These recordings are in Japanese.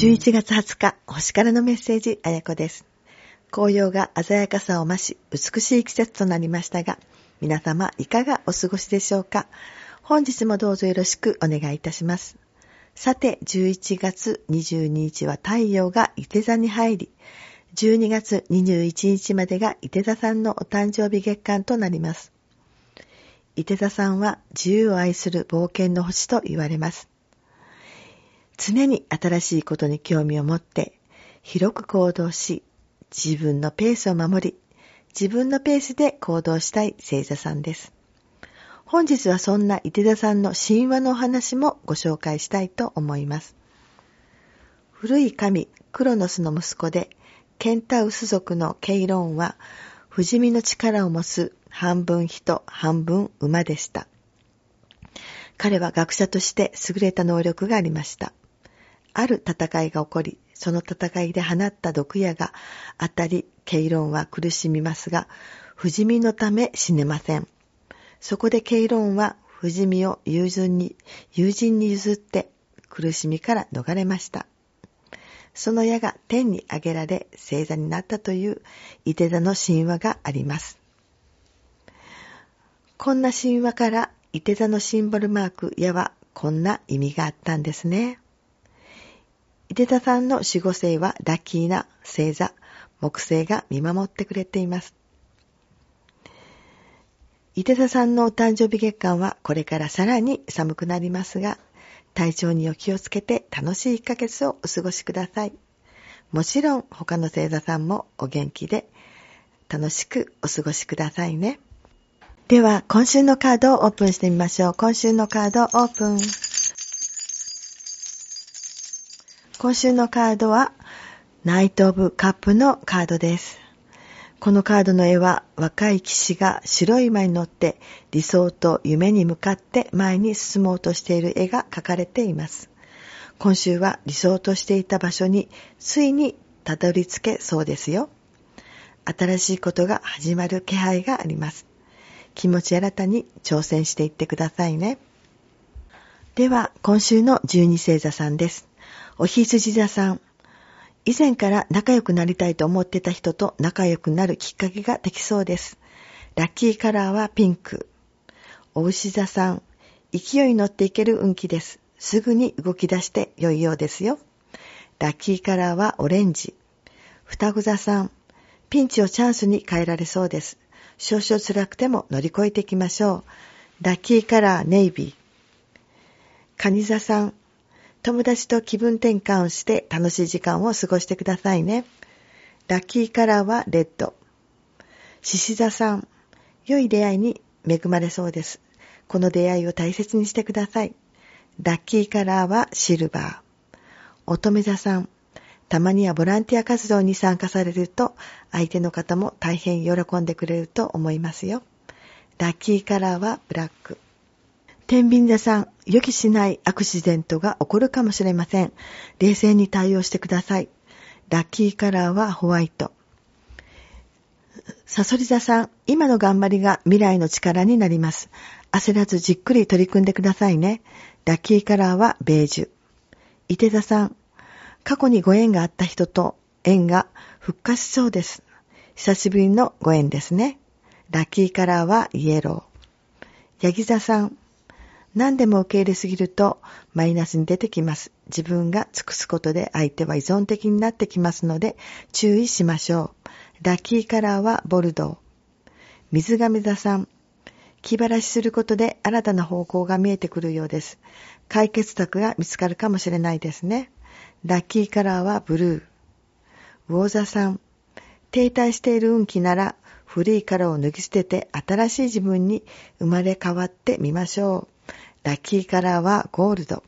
11月20日、星からのメッセージ、あやこです。紅葉が鮮やかさを増し、美しい季節となりましたが、皆様いかがお過ごしでしょうか？本日もどうぞよろしくお願いいたします。さて、11月22日は太陽が伊手座に入り、12月21日までが伊手座さんのお誕生日月間となります。伊手座さんは自由を愛する冒険の星と言われます。常に新しいことに興味を持って、広く行動し、自分のペースを守り、自分のペースで行動したい星座さんです。本日はそんな伊手座さんの神話のお話もご紹介したいと思います。古い神クロノスの息子でケンタウス族のケイロンは不死身の力を持つ半分人半分馬でした。彼は学者として優れた能力がありました。ある戦いが起こり、その戦いで放った毒矢が当たり、ケイロンは苦しみますが、不死身のため死ねません。そこでケイロンは不死身を友人に友人に譲って苦しみから逃れました。その矢が天に上げられ星座になったという伊手座の神話があります。こんな神話から伊手座のシンボルマーク矢はこんな意味があったんですね。伊手座さんの守護星はラッキーな星座、木星が見守ってくれています。伊手座さんのお誕生日月間はこれからさらに寒くなりますが、体調にお気をつけて楽しい1ヶ月をお過ごしください。もちろん他の星座さんもお元気で楽しくお過ごしくださいね。では、今週のカードをオープンしてみましょう。今週のカードオープン。今週のカードは、ナイト・オブ・カップのカードです。このカードの絵は若い騎士が白い馬に乗って理想と夢に向かって前に進もうとしている絵が描かれています。今週は理想としていた場所についにたどり着けそうですよ。新しいことが始まる気配があります。気持ち新たに挑戦していってくださいね。では、今週の十二星座さんです。おひつじ座さん。以前から仲良くなりたいと思ってた人と仲良くなるきっかけができそうです。ラッキーカラーはピンク。お牛座さん、勢いに乗っていける運気です。すぐに動き出して良いようですよ。ラッキーカラーはオレンジ。双子座さん、ピンチをチャンスに変えられそうです。少々辛くても乗り越えていきましょう。ラッキーカラーネイビー。カニ座さん、友達と気分転換をして楽しい時間を過ごしてくださいね。ラッキーカラーはレッド。獅子座さん、良い出会いに恵まれそうです。この出会いを大切にしてください。ラッキーカラーはシルバー。乙女座さん、たまにはボランティア活動に参加されると、相手の方も大変喜んでくれると思いますよ。ラッキーカラーはブラック。天秤座さん、予期しないアクシデントが起こるかもしれません。冷静に対応してください。ラッキーカラーはホワイト。サソリ座さん、今の頑張りが未来の力になります。焦らずじっくり取り組んでくださいね。ラッキーカラーはベージュ。伊手座さん、過去にご縁があった人と縁が復活しそうです。久しぶりのご縁ですね。ラッキーカラーはイエロー。ヤギ座さん、何でも受け入れすぎるとマイナスに出てきます。自分が尽くすことで相手は依存的になってきますので注意しましょう。ラッキーカラーはボルドー。水亀座さん。気晴らしすることで新たな方向が見えてくるようです。解決策が見つかるかもしれないですね。ラッキーカラーはブルー。ウォーザさん。停滞している運気なら古い殻を脱ぎ捨てて新しい自分に生まれ変わってみましょう。ラッキーカラーはゴールド。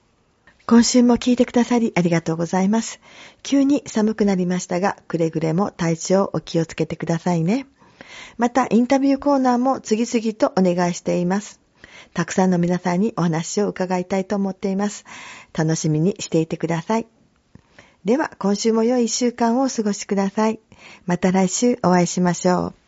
今週も聞いてくださりありがとうございます。急に寒くなりましたが、くれぐれも体調お気をつけてくださいね。また、インタビューコーナーも次々とお願いしています。たくさんの皆さんにお話を伺いたいと思っています。楽しみにしていてください。では、今週も良い一週間をお過ごしください。また来週お会いしましょう。